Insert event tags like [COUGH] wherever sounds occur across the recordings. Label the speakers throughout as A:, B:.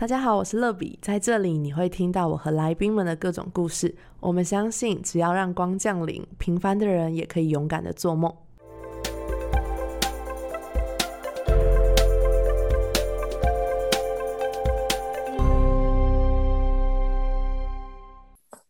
A: 大家好，我是乐比，在这里你会听到我和来宾们的各种故事。我们相信，只要让光降临，平凡的人也可以勇敢的做梦。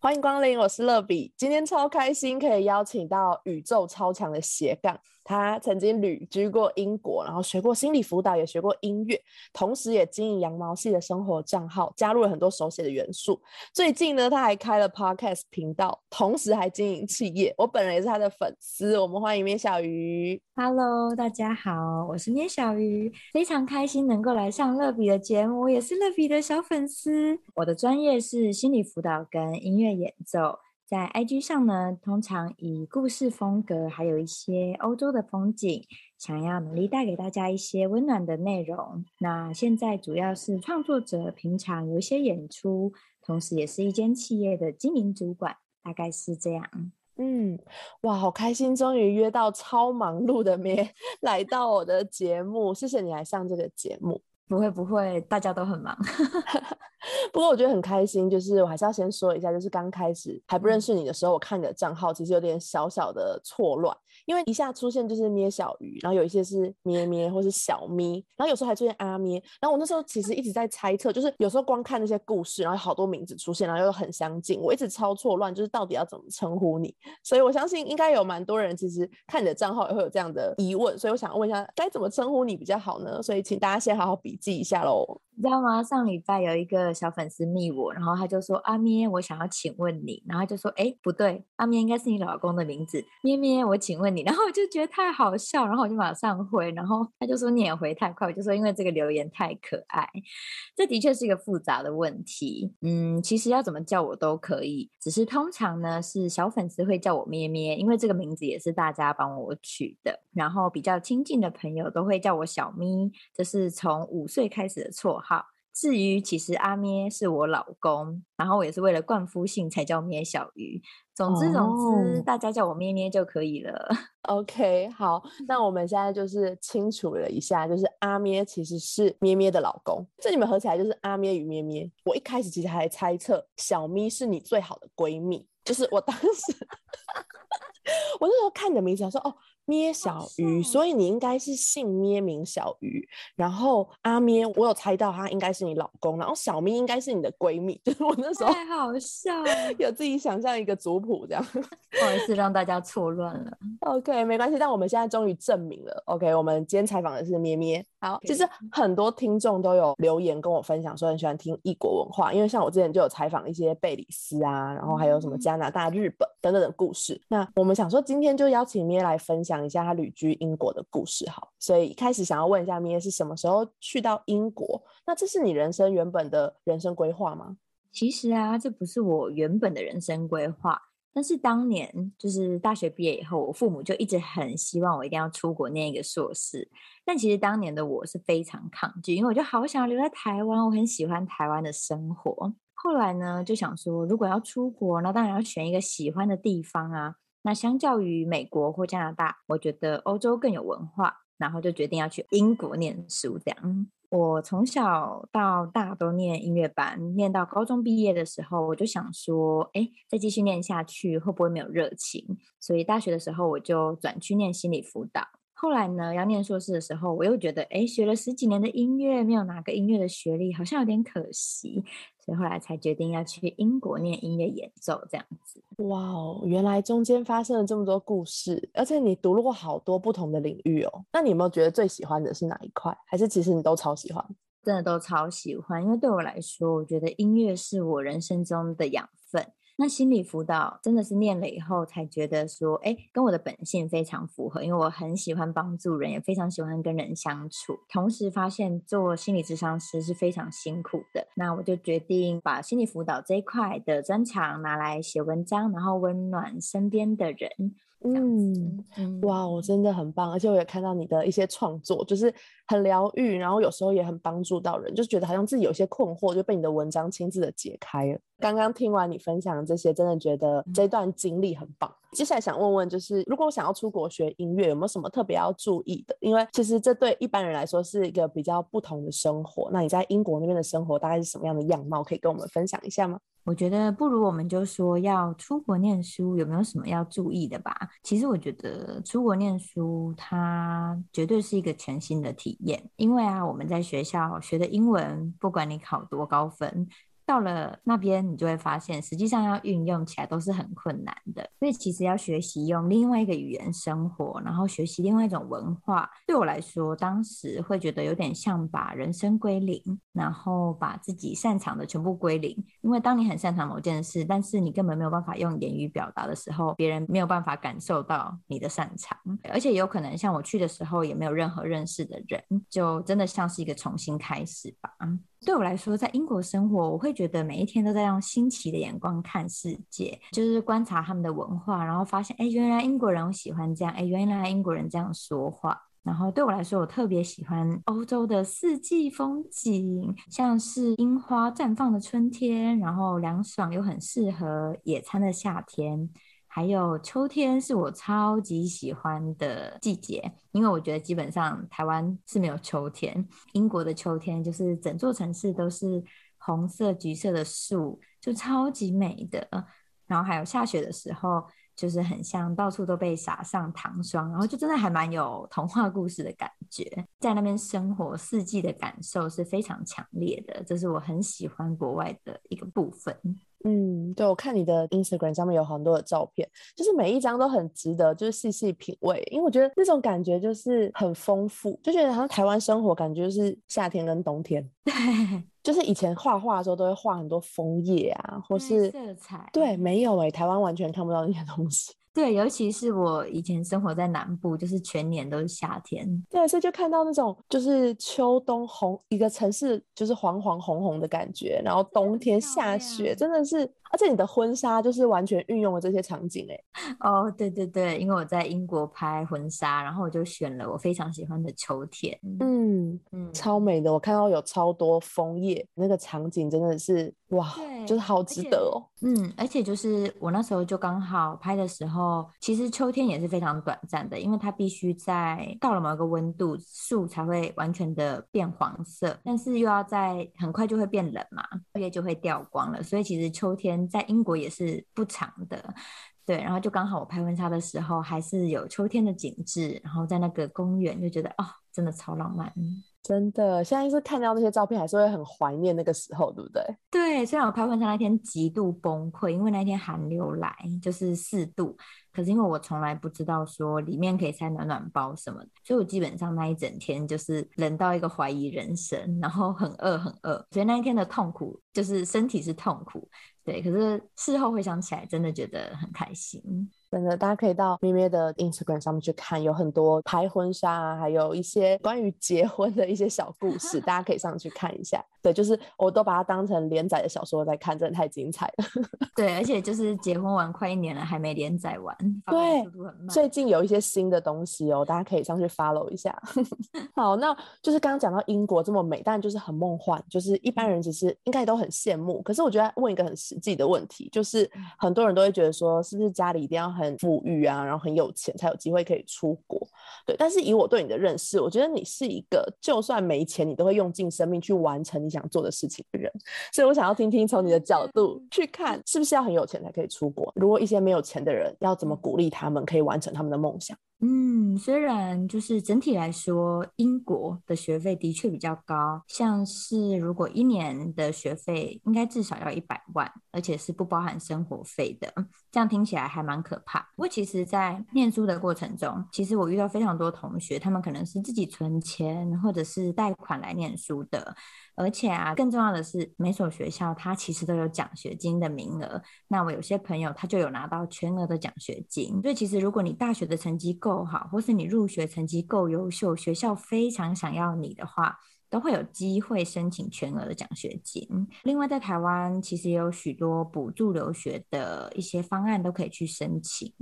A: 欢迎光临，我是乐比，今天超开心可以邀请到宇宙超强的斜杠。他曾经旅居过英国，然后学过心理辅导，也学过音乐，同时也经营羊毛系的生活账号，加入了很多手写的元素。最近呢，他还开了 podcast 频道，同时还经营企业。我本人也是他的粉丝。我们欢迎咩小鱼。
B: Hello，大家好，我是咩小鱼，非常开心能够来上乐比的节目，我也是乐比的小粉丝。我的专业是心理辅导跟音乐演奏。在 IG 上呢，通常以故事风格，还有一些欧洲的风景，想要努力带给大家一些温暖的内容。那现在主要是创作者，平常有一些演出，同时也是一间企业的经营主管，大概是这样。
A: 嗯，哇，好开心，终于约到超忙碌的 [LAUGHS] 咩来到我的节目，谢谢你来上这个节目。
B: 不会不会，大家都很忙。[LAUGHS]
A: 不过我觉得很开心，就是我还是要先说一下，就是刚开始还不认识你的时候，我看你的账号其实有点小小的错乱，因为一下出现就是咩小鱼，然后有一些是咩咩或是小咪，然后有时候还出现阿咩，然后我那时候其实一直在猜测，就是有时候光看那些故事，然后好多名字出现，然后又很相近，我一直超错乱，就是到底要怎么称呼你？所以我相信应该有蛮多人其实看你的账号也会有这样的疑问，所以我想问一下，该怎么称呼你比较好呢？所以请大家先好好笔记一下喽。
B: 你知道吗？上礼拜有一个小粉丝密我，然后他就说：“阿咩，我想要请问你。”然后就说：“哎，不对，阿咩应该是你老公的名字。”咩咩，我请问你。然后我就觉得太好笑，然后我就马上回，然后他就说：“你也回太快。”我就说：“因为这个留言太可爱。”这的确是一个复杂的问题。嗯，其实要怎么叫我都可以，只是通常呢是小粉丝会叫我咩咩，因为这个名字也是大家帮我取的。然后比较亲近的朋友都会叫我小咪，这是从五岁开始的绰号。至于其实阿咩是我老公，然后我也是为了冠夫姓才叫咩小鱼。总之总之，大家叫我咩咩就可以了。
A: OK，好，那我们现在就是清楚了一下，就是阿咩其实是咩咩的老公，这你们合起来就是阿咩与咩咩。我一开始其实还猜测小咪是你最好的闺蜜，就是我当时，[LAUGHS] 我那时候看你的名字，我说哦。咩小鱼，所以你应该是姓咩名小鱼。然后阿咩，我有猜到他应该是你老公。然后小咪应该是你的闺蜜。[LAUGHS] 就是我那时候
B: 太好笑，[LAUGHS]
A: 有自己想象一个族谱这样，
B: 不好意思让大家错乱了。
A: OK，没关系。但我们现在终于证明了。OK，我们今天采访的是咩咩。好，其实很多听众都有留言跟我分享，说很喜欢听异国文化。因为像我之前就有采访一些贝里斯啊，然后还有什么加拿大、日本等等的故事。那我们想说，今天就邀请咩来分享。讲一下他旅居英国的故事，好，所以一开始想要问一下咩是什么时候去到英国？那这是你人生原本的人生规划吗？
B: 其实啊，这不是我原本的人生规划，但是当年就是大学毕业以后，我父母就一直很希望我一定要出国念一个硕士。但其实当年的我是非常抗拒，因为我就好想要留在台湾，我很喜欢台湾的生活。后来呢，就想说，如果要出国，那当然要选一个喜欢的地方啊。那相较于美国或加拿大，我觉得欧洲更有文化，然后就决定要去英国念书。这样，我从小到大都念音乐班，念到高中毕业的时候，我就想说，哎，再继续念下去会不会没有热情？所以大学的时候我就转去念心理辅导。后来呢，要念硕士的时候，我又觉得，哎，学了十几年的音乐，没有拿个音乐的学历，好像有点可惜。所以后来才决定要去英国念音乐演奏，这样子。
A: 哇哦，原来中间发生了这么多故事，而且你读了过好多不同的领域哦。那你有没有觉得最喜欢的是哪一块？还是其实你都超喜欢？
B: 真的都超喜欢，因为对我来说，我觉得音乐是我人生中的养分。那心理辅导真的是念了以后才觉得说，哎，跟我的本性非常符合，因为我很喜欢帮助人，也非常喜欢跟人相处。同时发现做心理咨商师是非常辛苦的，那我就决定把心理辅导这一块的专长拿来写文章，然后温暖身边的人。
A: 嗯，哇，我真的很棒，而且我也看到你的一些创作，就是很疗愈，然后有时候也很帮助到人，就觉得好像自己有些困惑就被你的文章亲自的解开了。刚刚听完你分享这些，真的觉得这段经历很棒。接下来想问问，就是如果我想要出国学音乐，有没有什么特别要注意的？因为其实这对一般人来说是一个比较不同的生活。那你在英国那边的生活大概是什么样的样貌？可以跟我们分享一下吗？
B: 我觉得不如我们就说要出国念书，有没有什么要注意的吧？其实我觉得出国念书，它绝对是一个全新的体验，因为啊，我们在学校学的英文，不管你考多高分。到了那边，你就会发现，实际上要运用起来都是很困难的。所以其实要学习用另外一个语言生活，然后学习另外一种文化，对我来说，当时会觉得有点像把人生归零，然后把自己擅长的全部归零。因为当你很擅长某件事，但是你根本没有办法用言语表达的时候，别人没有办法感受到你的擅长，而且有可能像我去的时候，也没有任何认识的人，就真的像是一个重新开始吧。对我来说，在英国生活，我会觉得每一天都在用新奇的眼光看世界，就是观察他们的文化，然后发现，哎，原来英国人喜欢这样，哎，原来英国人这样说话。然后对我来说，我特别喜欢欧洲的四季风景，像是樱花绽放的春天，然后凉爽又很适合野餐的夏天。还有秋天是我超级喜欢的季节，因为我觉得基本上台湾是没有秋天，英国的秋天就是整座城市都是红色、橘色的树，就超级美的。然后还有下雪的时候，就是很像到处都被撒上糖霜，然后就真的还蛮有童话故事的感觉。在那边生活，四季的感受是非常强烈的，这是我很喜欢国外的一个部分。
A: 嗯，对，我看你的 Instagram 上面有很多的照片，就是每一张都很值得，就是细细品味，因为我觉得那种感觉就是很丰富，就觉得好像台湾生活感觉就是夏天跟冬天，
B: 对，[LAUGHS]
A: 就是以前画画的时候都会画很多枫叶啊，或是
B: 色彩，
A: 对，没有哎，台湾完全看不到那些东西。
B: 对，尤其是我以前生活在南部，就是全年都是夏天。
A: 对，所以就看到那种就是秋冬红一个城市就是黄黄红红的感觉，然后冬天下雪，真的是，而且你的婚纱就是完全运用了这些场景哎。[LAUGHS]
B: 哦，对对对，因为我在英国拍婚纱，然后我就选了我非常喜欢的秋天。
A: 嗯嗯，超美的，我看到有超多枫叶，那个场景真的是哇，就是好值得哦。
B: 嗯，而且就是我那时候就刚好拍的时候，其实秋天也是非常短暂的，因为它必须在到了某一个温度，树才会完全的变黄色，但是又要在很快就会变冷嘛，叶就会掉光了，所以其实秋天在英国也是不长的。对，然后就刚好我拍婚纱的时候，还是有秋天的景致，然后在那个公园就觉得哦，真的超浪漫。
A: 真的，现在是看到那些照片，还是会很怀念那个时候，对不对？
B: 对，虽然我拍婚纱那天极度崩溃，因为那天寒流来，就是四度。可是因为我从来不知道说里面可以塞暖暖包什么的，所以我基本上那一整天就是冷到一个怀疑人生，然后很饿很饿。所以那一天的痛苦就是身体是痛苦，对。可是事后回想起来，真的觉得很开心。
A: 真的，大家可以到咩咩的 Instagram 上面去看，有很多拍婚纱啊，还有一些关于结婚的一些小故事，大家可以上去看一下。对，就是我都把它当成连载的小说在看，真的太精彩了。[LAUGHS]
B: 对，而且就是结婚完快一年了，还没连载完，
A: 对。最近有一些新的东西哦，大家可以上去 follow 一下。[LAUGHS] 好，那就是刚刚讲到英国这么美，但就是很梦幻，就是一般人其实应该都很羡慕。可是我觉得问一个很实际的问题，就是很多人都会觉得说，是不是家里一定要很很富裕啊，然后很有钱才有机会可以出国。对，但是以我对你的认识，我觉得你是一个就算没钱，你都会用尽生命去完成你想做的事情的人。所以我想要听听从你的角度去看，是不是要很有钱才可以出国？如果一些没有钱的人，要怎么鼓励他们可以完成他们的梦想？
B: 嗯，虽然就是整体来说，英国的学费的确比较高，像是如果一年的学费应该至少要一百万，而且是不包含生活费的，这样听起来还蛮可怕。不过其实，在念书的过程中，其实我遇到非常多同学，他们可能是自己存钱或者是贷款来念书的。而且啊，更重要的是，每所学校它其实都有奖学金的名额。那我有些朋友他就有拿到全额的奖学金。所以其实如果你大学的成绩够够好，或是你入学成绩够优秀，学校非常想要你的话，都会有机会申请全额的奖学金。另外，在台湾其实也有许多补助留学的一些方案都可以去申请。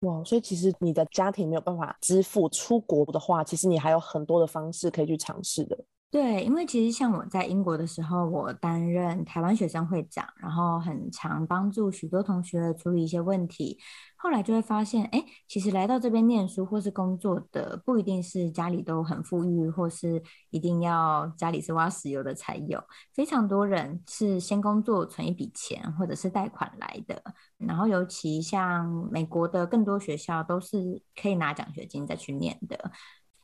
A: 哇，所以其实你的家庭没有办法支付出国的话，其实你还有很多的方式可以去尝试的。
B: 对，因为其实像我在英国的时候，我担任台湾学生会长，然后很常帮助许多同学处理一些问题。后来就会发现，哎，其实来到这边念书或是工作的，不一定是家里都很富裕，或是一定要家里是挖石油的才有。非常多人是先工作存一笔钱，或者是贷款来的。然后尤其像美国的更多学校都是可以拿奖学金再去念的。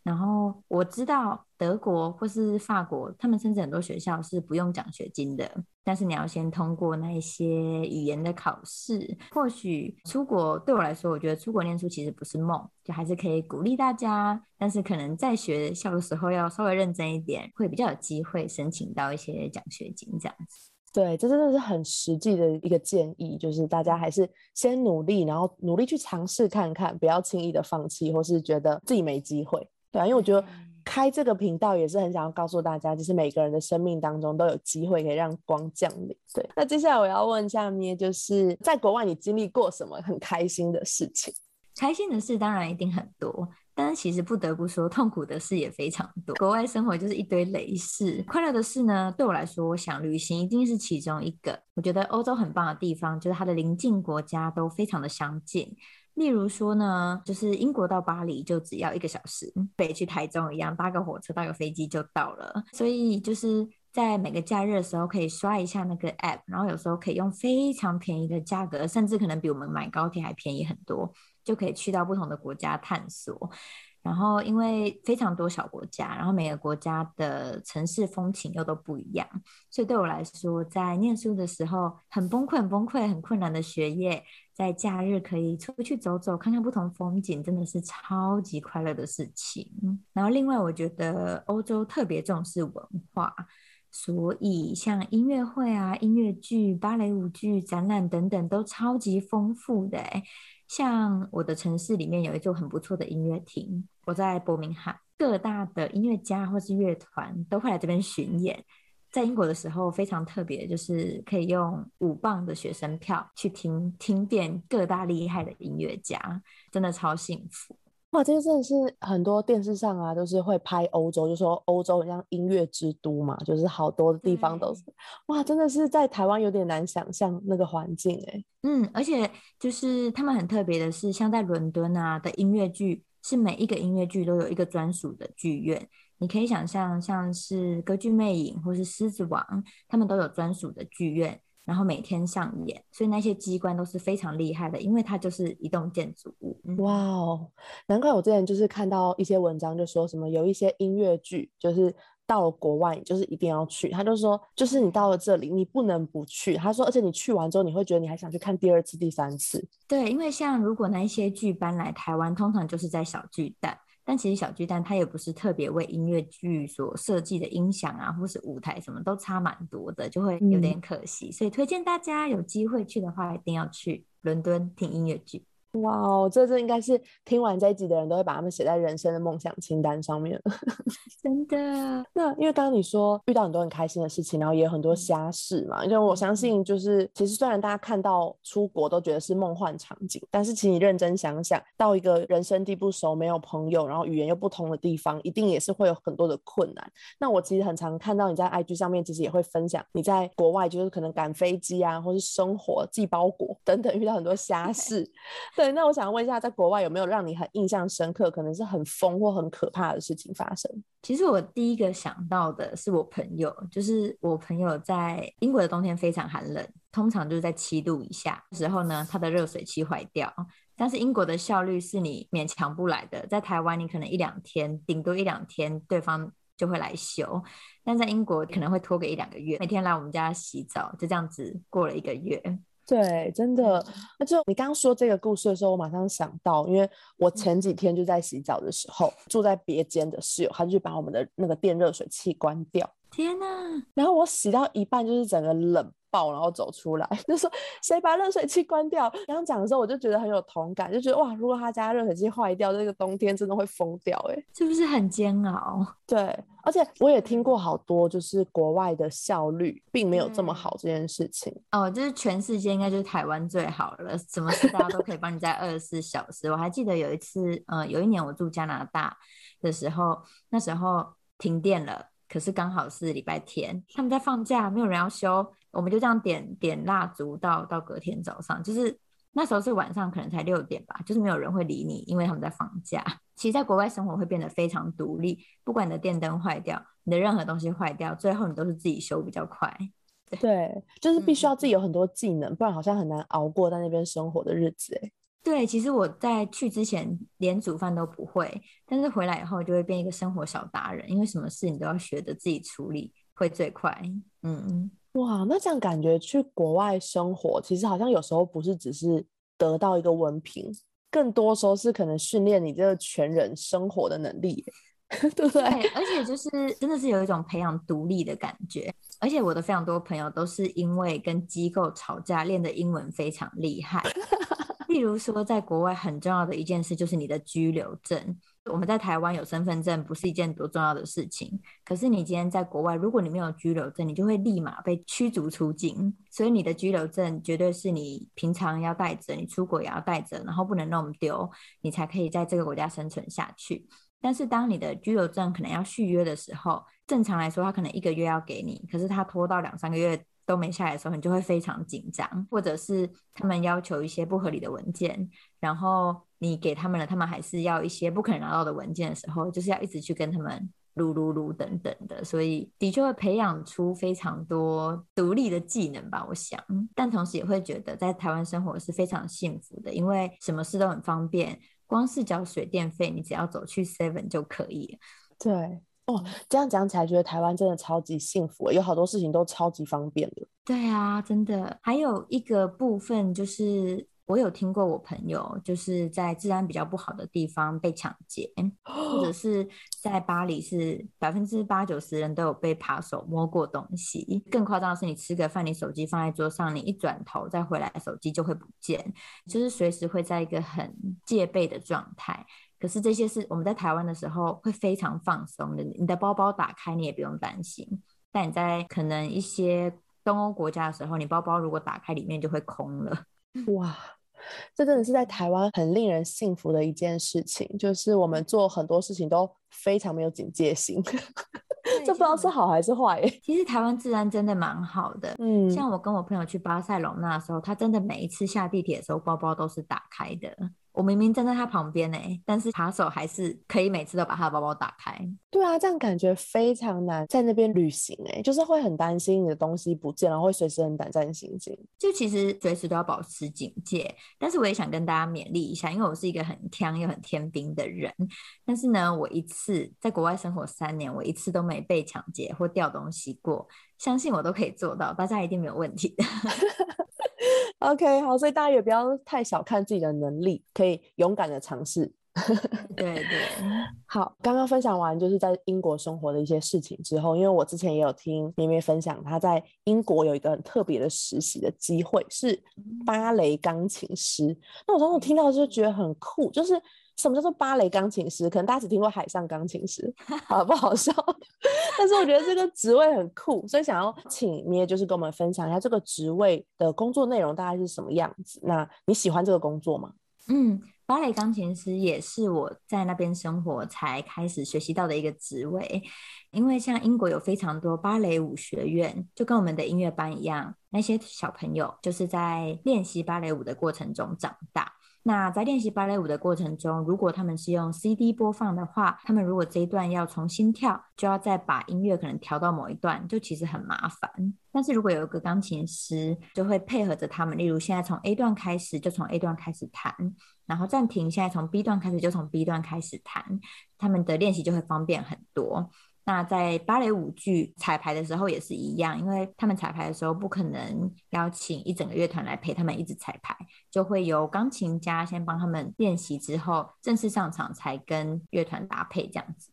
B: 然后我知道德国或是法国，他们甚至很多学校是不用奖学金的，但是你要先通过那一些语言的考试。或许出国对我来说，我觉得出国念书其实不是梦，就还是可以鼓励大家。但是可能在学校的时候要稍微认真一点，会比较有机会申请到一些奖学金这样子。
A: 对，这真的是很实际的一个建议，就是大家还是先努力，然后努力去尝试看看，不要轻易的放弃，或是觉得自己没机会。对啊，因为我觉得开这个频道也是很想要告诉大家，就是每个人的生命当中都有机会可以让光降临。对，那接下来我要问一下咩，就是在国外你经历过什么很开心的事情？
B: 开心的事当然一定很多，但是其实不得不说，痛苦的事也非常多。国外生活就是一堆雷事，快乐的事呢，对我来说，我想旅行一定是其中一个。我觉得欧洲很棒的地方，就是它的邻近国家都非常的相近。例如说呢，就是英国到巴黎就只要一个小时，北去台中一样，搭个火车、搭个飞机就到了。所以就是在每个假日的时候，可以刷一下那个 app，然后有时候可以用非常便宜的价格，甚至可能比我们买高铁还便宜很多，就可以去到不同的国家探索。然后因为非常多小国家，然后每个国家的城市风情又都不一样，所以对我来说，在念书的时候很崩溃、很崩溃、很困难的学业。在假日可以出去走走，看看不同风景，真的是超级快乐的事情。然后，另外我觉得欧洲特别重视文化，所以像音乐会啊、音乐剧、芭蕾舞剧、展览等等都超级丰富的。像我的城市里面有一座很不错的音乐厅，我在伯明翰，各大的音乐家或是乐团都会来这边巡演。在英国的时候非常特别，就是可以用五磅的学生票去听听遍各大厉害的音乐家，真的超幸福
A: 哇！这个真的是很多电视上啊，都是会拍欧洲，就说欧洲很像音乐之都嘛，就是好多的地方都是哇，真的是在台湾有点难想象那个环境哎。
B: 嗯，而且就是他们很特别的是，像在伦敦啊的音乐剧，是每一个音乐剧都有一个专属的剧院。你可以想象，像是歌剧魅影或是狮子王，他们都有专属的剧院，然后每天上演，所以那些机关都是非常厉害的，因为它就是一栋建筑物。
A: 哇哦，难怪我之前就是看到一些文章，就说什么有一些音乐剧，就是到了国外，就是一定要去。他就说，就是你到了这里，你不能不去。他说，而且你去完之后，你会觉得你还想去看第二次、第三次。
B: 对，因为像如果那一些剧搬来台湾，通常就是在小巨蛋。但其实小巨蛋它也不是特别为音乐剧所设计的音响啊，或是舞台什么都差蛮多的，就会有点可惜。所以推荐大家有机会去的话，一定要去伦敦听音乐剧。
A: 哇哦，这这应该是听完这一集的人都会把他们写在人生的梦想清单上面。[LAUGHS]
B: 真的？
A: 那因为刚刚你说遇到很多很开心的事情，然后也有很多瞎事嘛。因为我相信，就是其实虽然大家看到出国都觉得是梦幻场景，但是其实你认真想想，到一个人生地不熟、没有朋友，然后语言又不同的地方，一定也是会有很多的困难。那我其实很常看到你在 IG 上面，其实也会分享你在国外，就是可能赶飞机啊，或是生活、寄包裹等等，遇到很多瞎事。[LAUGHS] 对，那我想问一下，在国外有没有让你很印象深刻，可能是很疯或很可怕的事情发生？
B: 其实我第一个想到的是我朋友，就是我朋友在英国的冬天非常寒冷，通常就是在七度以下时候呢，他的热水器坏掉。但是英国的效率是你勉强不来的，在台湾你可能一两天，顶多一两天，对方就会来修，但在英国可能会拖个一两个月，每天来我们家洗澡，就这样子过了一个月。
A: 对，真的。那就你刚刚说这个故事的时候，我马上想到，因为我前几天就在洗澡的时候，住在别间的室友，他就把我们的那个电热水器关掉。
B: 天哪！
A: 然后我洗到一半，就是整个冷。爆，然后走出来，就说谁把热水器关掉？刚刚讲的时候，我就觉得很有同感，就觉得哇，如果他家热水器坏掉，这个冬天真的会疯掉，哎，
B: 是不是很煎熬？
A: 对，而且我也听过好多，就是国外的效率并没有这么好这件事情。
B: 哦，就是全世界应该就是台湾最好了，什么事大家都可以帮你在二十四小时。我还记得有一次，呃，有一年我住加拿大的时候，那时候停电了。可是刚好是礼拜天，他们在放假，没有人要休，我们就这样点点蜡烛到到隔天早上，就是那时候是晚上，可能才六点吧，就是没有人会理你，因为他们在放假。[LAUGHS] 其实，在国外生活会变得非常独立，不管你的电灯坏掉，你的任何东西坏掉，最后你都是自己修比较快。[LAUGHS]
A: 对，就是必须要自己有很多技能，不然好像很难熬过在那边生活的日子。哎。
B: 对，其实我在去之前连煮饭都不会，但是回来以后就会变一个生活小达人，因为什么事你都要学着自己处理，会最快。嗯，
A: 哇，那这样感觉去国外生活，其实好像有时候不是只是得到一个文凭，更多时候是可能训练你这个全人生活的能力，[LAUGHS] 对不对？
B: 而且就是真的是有一种培养独立的感觉。而且我的非常多朋友都是因为跟机构吵架，练的英文非常厉害。[LAUGHS] 例如说，在国外很重要的一件事就是你的居留证。我们在台湾有身份证不是一件多重要的事情，可是你今天在国外，如果你没有居留证，你就会立马被驱逐出境。所以你的居留证绝对是你平常要带着，你出国也要带着，然后不能弄丢，你才可以在这个国家生存下去。但是当你的居留证可能要续约的时候，正常来说他可能一个月要给你，可是他拖到两三个月。都没下来的时候，你就会非常紧张，或者是他们要求一些不合理的文件，然后你给他们了，他们还是要一些不可能拿到的文件的时候，就是要一直去跟他们撸撸撸等等的，所以的确会培养出非常多独立的技能吧，我想。但同时也会觉得在台湾生活是非常幸福的，因为什么事都很方便，光是交水电费，你只要走去 Seven 就可以。
A: 对。哦，这样讲起来，觉得台湾真的超级幸福，有好多事情都超级方便的。
B: 对啊，真的。还有一个部分就是，我有听过我朋友就是在治安比较不好的地方被抢劫，或者是在巴黎是百分之八九十人都有被扒手摸过东西。更夸张的是，你吃个饭，你手机放在桌上，你一转头再回来，手机就会不见，就是随时会在一个很戒备的状态。可是这些是我们在台湾的时候会非常放松的，你的包包打开你也不用担心。但你在可能一些东欧国家的时候，你包包如果打开里面就会空了。[LAUGHS]
A: 哇，这真的是在台湾很令人幸福的一件事情，就是我们做很多事情都非常没有警戒心。[LAUGHS] 这不知道是好还是坏。
B: 其实台湾治安真的蛮好的，嗯，像我跟我朋友去巴塞隆那的时候，他真的每一次下地铁的时候，包包都是打开的。我明明站在他旁边呢，但是扒手还是可以每次都把他的包包打开。
A: 对啊，这样感觉非常难在那边旅行哎，就是会很担心你的东西不见然后，会随时很胆战心惊。
B: 就其实随时都要保持警戒，但是我也想跟大家勉励一下，因为我是一个很强又很天兵的人。但是呢，我一次在国外生活三年，我一次都没被抢劫或掉东西过，相信我都可以做到，大家一定没有问题的。[LAUGHS] [LAUGHS]
A: OK，好，所以大家也不要太小看自己的能力，可以勇敢的尝试。[LAUGHS]
B: 对对，
A: 好，刚刚分享完就是在英国生活的一些事情之后，因为我之前也有听咩咩分享，他在英国有一个很特别的实习的机会，是芭蕾钢琴师。那我当时听到就觉得很酷，就是。什么叫做芭蕾钢琴师？可能大家只听过海上钢琴师，好不好笑？但是我觉得这个职位很酷，所以想要请咩，就是跟我们分享一下这个职位的工作内容大概是什么样子。那你喜欢这个工作吗？
B: 嗯，芭蕾钢琴师也是我在那边生活才开始学习到的一个职位，因为像英国有非常多芭蕾舞学院，就跟我们的音乐班一样，那些小朋友就是在练习芭蕾舞的过程中长大。那在练习芭蕾舞的过程中，如果他们是用 CD 播放的话，他们如果这一段要重新跳，就要再把音乐可能调到某一段，就其实很麻烦。但是如果有一个钢琴师，就会配合着他们，例如现在从 A 段开始就从 A 段开始弹，然后暂停，现在从 B 段开始就从 B 段开始弹，他们的练习就会方便很多。那在芭蕾舞剧彩排的时候也是一样，因为他们彩排的时候不可能邀请一整个乐团来陪他们一直彩排，就会由钢琴家先帮他们练习，之后正式上场才跟乐团搭配这样子。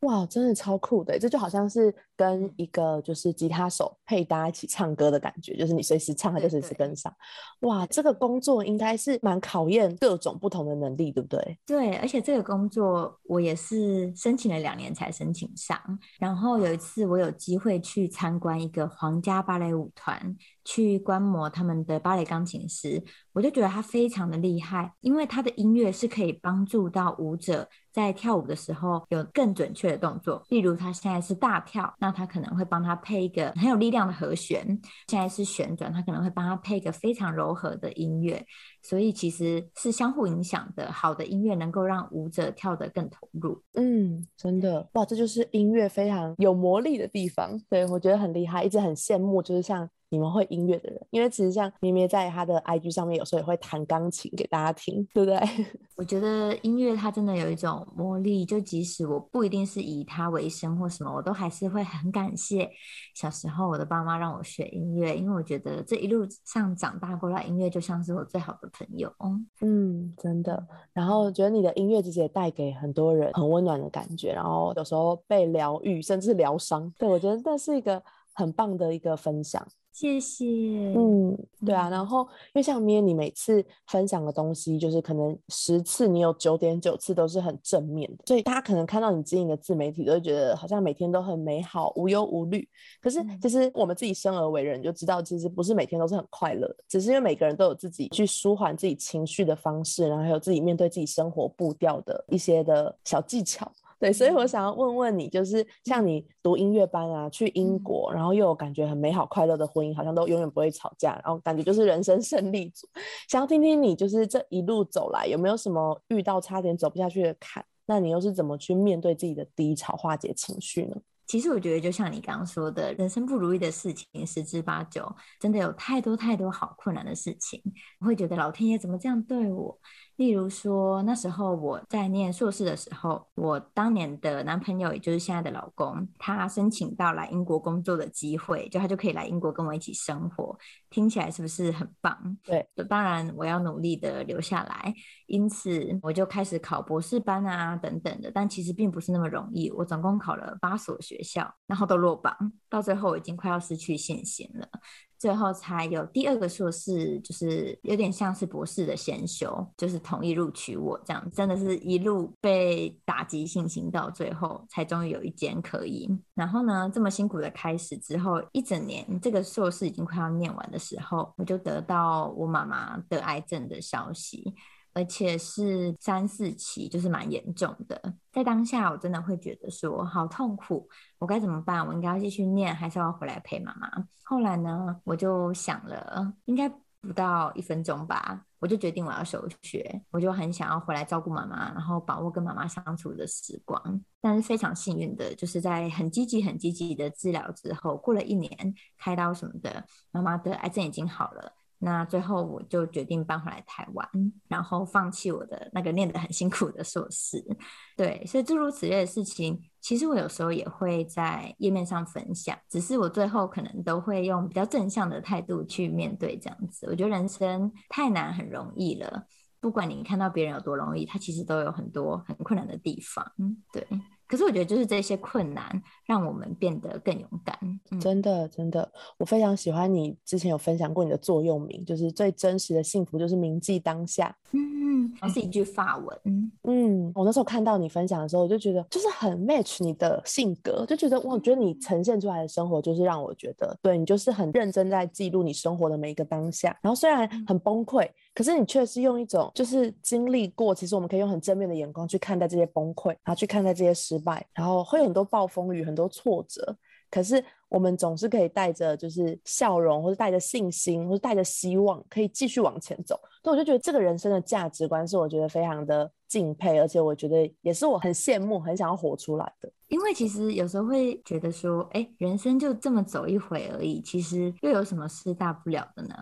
A: 哇，真的超酷的！这就好像是跟一个就是吉他手配搭一起唱歌的感觉，就是你随时唱，他就随时跟上。哇，这个工作应该是蛮考验各种不同的能力，对不对？
B: 对，而且这个工作我也是申请了两年才申请上。然后有一次我有机会去参观一个皇家芭蕾舞团。去观摩他们的芭蕾钢琴师，我就觉得他非常的厉害，因为他的音乐是可以帮助到舞者在跳舞的时候有更准确的动作。例如他现在是大跳，那他可能会帮他配一个很有力量的和弦；现在是旋转，他可能会帮他配一个非常柔和的音乐。所以其实是相互影响的，好的音乐能够让舞者跳得更投入。
A: 嗯，真的哇，这就是音乐非常有魔力的地方。对我觉得很厉害，一直很羡慕，就是像。你们会音乐的人，因为其实像咩咩在他的 IG 上面，有时候也会弹钢琴给大家听，对不对？[LAUGHS]
B: 我觉得音乐它真的有一种魔力，就即使我不一定是以它为生或什么，我都还是会很感谢小时候我的爸妈让我学音乐，因为我觉得这一路上长大过来，音乐就像是我最好的朋友。
A: 嗯，真的。然后觉得你的音乐其实也带给很多人很温暖的感觉，然后有时候被疗愈，甚至疗伤。对我觉得这是一个很棒的一个分享。
B: 谢谢。
A: 嗯，对啊，然后因为像咩，你每次分享的东西，就是可能十次你有九点九次都是很正面的，所以大家可能看到你经营的自媒体，都会觉得好像每天都很美好，无忧无虑。可是其实我们自己生而为人，就知道其实不是每天都是很快乐的，只是因为每个人都有自己去舒缓自己情绪的方式，然后还有自己面对自己生活步调的一些的小技巧。对，所以我想要问问你，就是像你读音乐班啊，去英国，然后又有感觉很美好快乐的婚姻，好像都永远不会吵架，然后感觉就是人生 [LAUGHS] 胜利组。想要听听你，就是这一路走来有没有什么遇到差点走不下去的坎？那你又是怎么去面对自己的低潮，化解情绪呢？
B: 其实我觉得，就像你刚刚说的，人生不如意的事情十之八九，真的有太多太多好困难的事情，我会觉得老天爷怎么这样对我？例如说，那时候我在念硕士的时候，我当年的男朋友，也就是现在的老公，他申请到来英国工作的机会，就他就可以来英国跟我一起生活。听起来是不是很棒？
A: 对，
B: 当然我要努力的留下来，因此我就开始考博士班啊等等的。但其实并不是那么容易，我总共考了八所学校，然后都落榜，到最后已经快要失去信心了。最后才有第二个硕士，就是有点像是博士的先修，就是同意录取我这样，真的是一路被打击信心到最后，才终于有一间可以。然后呢，这么辛苦的开始之后，一整年这个硕士已经快要念完的时候，我就得到我妈妈得癌症的消息。而且是三四期，就是蛮严重的。在当下，我真的会觉得说好痛苦，我该怎么办？我应该要继续念，还是要回来陪妈妈？后来呢，我就想了，应该不到一分钟吧，我就决定我要休学。我就很想要回来照顾妈妈，然后把握跟妈妈相处的时光。但是非常幸运的，就是在很积极、很积极的治疗之后，过了一年，开刀什么的，妈妈的癌症已经好了。那最后我就决定搬回来台湾，然后放弃我的那个念得很辛苦的硕士。对，所以诸如此类的事情，其实我有时候也会在页面上分享，只是我最后可能都会用比较正向的态度去面对这样子。我觉得人生太难很容易了，不管你看到别人有多容易，他其实都有很多很困难的地方。对。可是我觉得，就是这些困难让我们变得更勇敢。
A: 真的，真的，我非常喜欢你之前有分享过你的座右铭，就是最真实的幸福就是铭记当下。
B: 嗯，是一句法文。
A: 嗯，我那时候看到你分享的时候，我就觉得就是很 match 你的性格，就觉得我觉得你呈现出来的生活就是让我觉得，对你就是很认真在记录你生活的每一个当下。然后虽然很崩溃。可是你却是用一种就是经历过，其实我们可以用很正面的眼光去看待这些崩溃，然后去看待这些失败，然后会有很多暴风雨，很多挫折。可是我们总是可以带着就是笑容，或者带着信心，或者带着希望，可以继续往前走。所以我就觉得这个人生的价值观是我觉得非常的敬佩，而且我觉得也是我很羡慕、很想要活出来的。
B: 因为其实有时候会觉得说，哎，人生就这么走一回而已，其实又有什么事大不了的呢？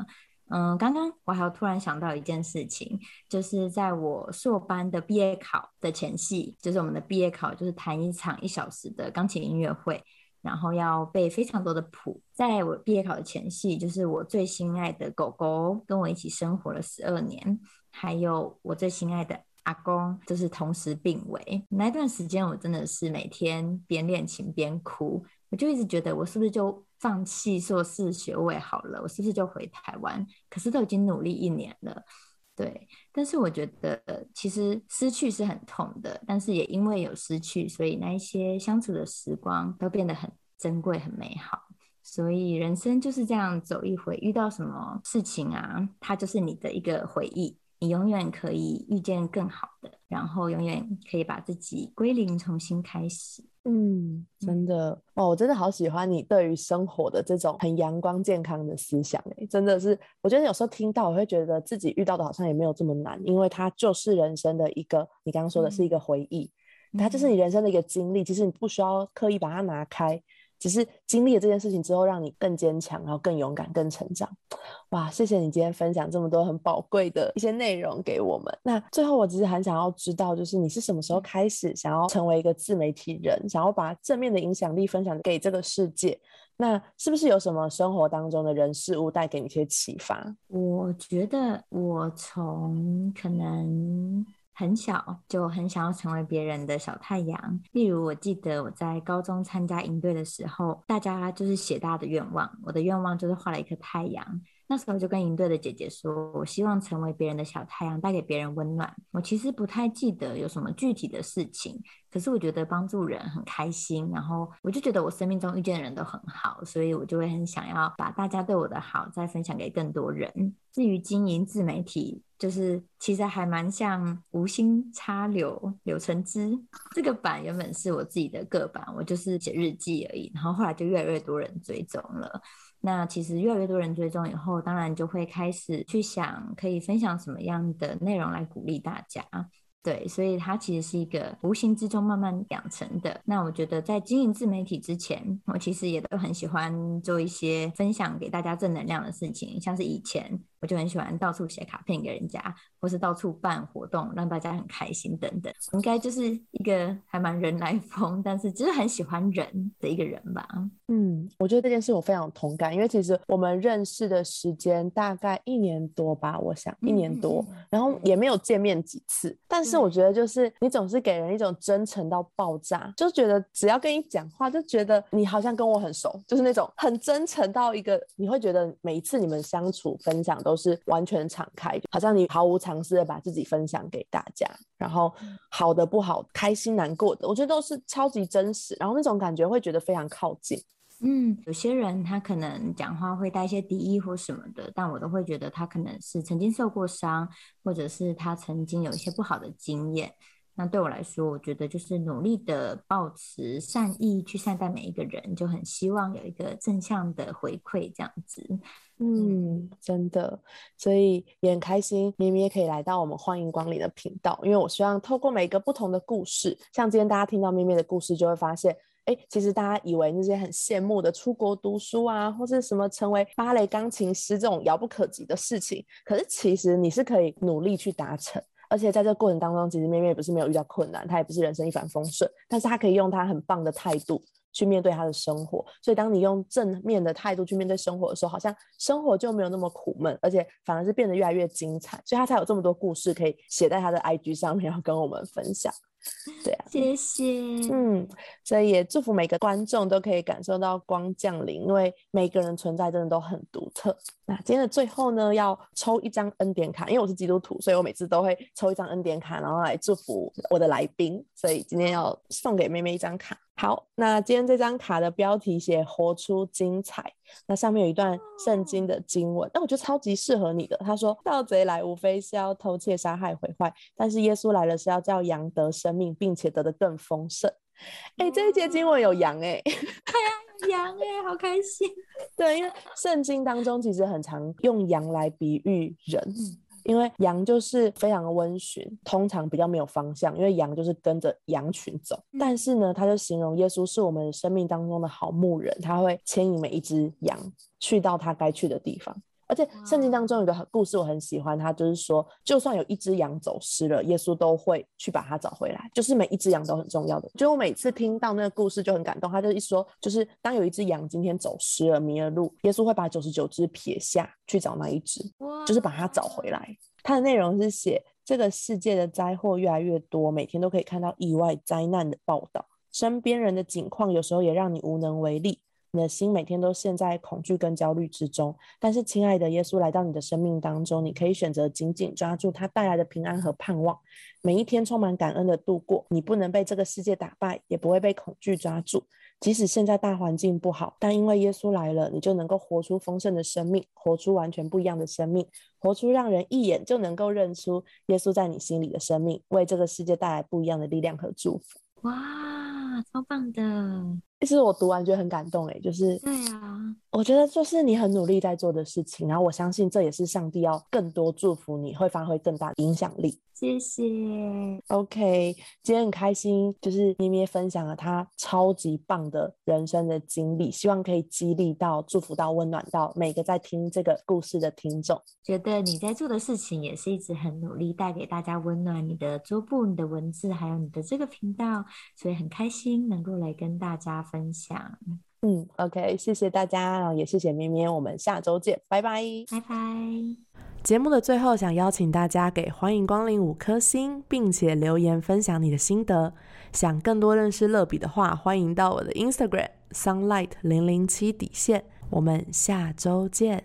B: 嗯，刚刚我还有突然想到一件事情，就是在我硕班的毕业考的前夕，就是我们的毕业考，就是弹一场一小时的钢琴音乐会，然后要背非常多的谱。在我毕业考的前夕，就是我最心爱的狗狗跟我一起生活了十二年，还有我最心爱的阿公，就是同时病危。那段时间，我真的是每天边练琴边哭。我就一直觉得我是不是就放弃硕士学位好了，我是不是就回台湾？可是都已经努力一年了，对。但是我觉得其实失去是很痛的，但是也因为有失去，所以那一些相处的时光都变得很珍贵、很美好。所以人生就是这样走一回，遇到什么事情啊，它就是你的一个回忆。你永远可以遇见更好的，然后永远可以把自己归零，重新开始。
A: 嗯，真的哦，我真的好喜欢你对于生活的这种很阳光健康的思想哎，真的是，我觉得有时候听到我会觉得自己遇到的好像也没有这么难，因为它就是人生的一个，你刚刚说的是一个回忆，它就是你人生的一个经历，其实你不需要刻意把它拿开。只是经历了这件事情之后，让你更坚强，然后更勇敢，更成长。哇，谢谢你今天分享这么多很宝贵的一些内容给我们。那最后，我只是很想要知道，就是你是什么时候开始想要成为一个自媒体人，想要把正面的影响力分享给这个世界？那是不是有什么生活当中的人事物带给你一些启发？
B: 我觉得我从可能。很小就很想要成为别人的小太阳。例如，我记得我在高中参加营队的时候，大家就是写大家的愿望，我的愿望就是画了一颗太阳。那时候就跟营队的姐姐说，我希望成为别人的小太阳，带给别人温暖。我其实不太记得有什么具体的事情，可是我觉得帮助人很开心，然后我就觉得我生命中遇见的人都很好，所以我就会很想要把大家对我的好再分享给更多人。至于经营自媒体，就是其实还蛮像无心插柳柳成枝这个版原本是我自己的个版，我就是写日记而已，然后后来就越来越多人追踪了。那其实越来越多人追踪以后，当然就会开始去想可以分享什么样的内容来鼓励大家。对，所以它其实是一个无形之中慢慢养成的。那我觉得在经营自媒体之前，我其实也都很喜欢做一些分享给大家正能量的事情，像是以前。我就很喜欢到处写卡片给人家，或是到处办活动让大家很开心等等。应该就是一个还蛮人来疯，但是就是很喜欢人的一个人吧。
A: 嗯，我觉得这件事我非常同感，因为其实我们认识的时间大概一年多吧，我想一年多，然后也没有见面几次。但是我觉得就是你总是给人一种真诚到爆炸，就觉得只要跟你讲话，就觉得你好像跟我很熟，就是那种很真诚到一个你会觉得每一次你们相处分享。都是完全敞开，好像你毫无尝试的把自己分享给大家，然后好的不好，开心难过的，我觉得都是超级真实，然后那种感觉会觉得非常靠近。
B: 嗯，有些人他可能讲话会带一些敌意或什么的，但我都会觉得他可能是曾经受过伤，或者是他曾经有一些不好的经验。那对我来说，我觉得就是努力的保持善意去善待每一个人，就很希望有一个正向的回馈这样子。
A: 嗯，真的，所以也很开心，咪咪也可以来到我们欢迎光临的频道，因为我希望透过每一个不同的故事，像今天大家听到咪咪的故事，就会发现，哎，其实大家以为那些很羡慕的出国读书啊，或是什么成为芭蕾钢琴师这种遥不可及的事情，可是其实你是可以努力去达成。而且在这个过程当中，其实妹妹也不是没有遇到困难，她也不是人生一帆风顺，但是她可以用她很棒的态度去面对她的生活。所以，当你用正面的态度去面对生活的时候，好像生活就没有那么苦闷，而且反而是变得越来越精彩。所以，她才有这么多故事可以写在她的 IG 上面，要跟我们分享。对啊，
B: 谢谢。
A: 嗯，所以也祝福每个观众都可以感受到光降临，因为每个人存在真的都很独特。那今天的最后呢，要抽一张恩典卡，因为我是基督徒，所以我每次都会抽一张恩典卡，然后来祝福我的来宾。所以今天要送给妹妹一张卡。好，那今天这张卡的标题写“活出精彩”，那上面有一段圣经的经文，那我觉得超级适合你的。他说：“盗贼来，无非是要偷窃、杀害、毁坏；但是耶稣来了，是要叫羊得生命，并且得的更丰盛。” [LAUGHS] 哎，这一节经文有羊哎，[LAUGHS] 对
B: 呀，羊哎，好开心。[LAUGHS]
A: 对，因为圣经当中其实很常用羊来比喻人。因为羊就是非常的温驯，通常比较没有方向，因为羊就是跟着羊群走。但是呢，他就形容耶稣是我们生命当中的好牧人，他会牵引每一只羊去到他该去的地方。而且圣经当中有个故事我很喜欢，他就是说，就算有一只羊走失了，耶稣都会去把它找回来。就是每一只羊都很重要的。就我每次听到那个故事就很感动。他就一说，就是当有一只羊今天走失了、迷了路，耶稣会把九十九只撇下去找那一只，就是把它找回来。它的内容是写这个世界的灾祸越来越多，每天都可以看到意外灾难的报道。身边人的境况有时候也让你无能为力。你的心每天都陷在恐惧跟焦虑之中，但是，亲爱的耶稣来到你的生命当中，你可以选择紧紧抓住他带来的平安和盼望，每一天充满感恩的度过。你不能被这个世界打败，也不会被恐惧抓住。即使现在大环境不好，但因为耶稣来了，你就能够活出丰盛的生命，活出完全不一样的生命，活出让人一眼就能够认出耶稣在你心里的生命，为这个世界带来不一样的力量和祝福。
B: 哇，超棒的！
A: 其实我读完觉得很感动，哎，就是，我觉得就是你很努力在做的事情，然后我相信这也是上帝要更多祝福你，会发挥更大的影响力。
B: 谢谢。
A: OK，今天很开心，就是咩咩分享了她超级棒的人生的经历，希望可以激励到、祝福到、温暖到每个在听这个故事的听众。
B: 觉得你在做的事情也是一直很努力，带给大家温暖。你的桌布、你的文字，还有你的这个频道，所以很开心能够来跟大家分享。
A: 嗯，OK，谢谢大家，然后也谢谢咩咩，我们下周见，拜拜，
B: 拜拜。
A: 节目的最后，想邀请大家给欢迎光临五颗星，并且留言分享你的心得。想更多认识乐比的话，欢迎到我的 Instagram sunlight 零零七底线。我们下周见。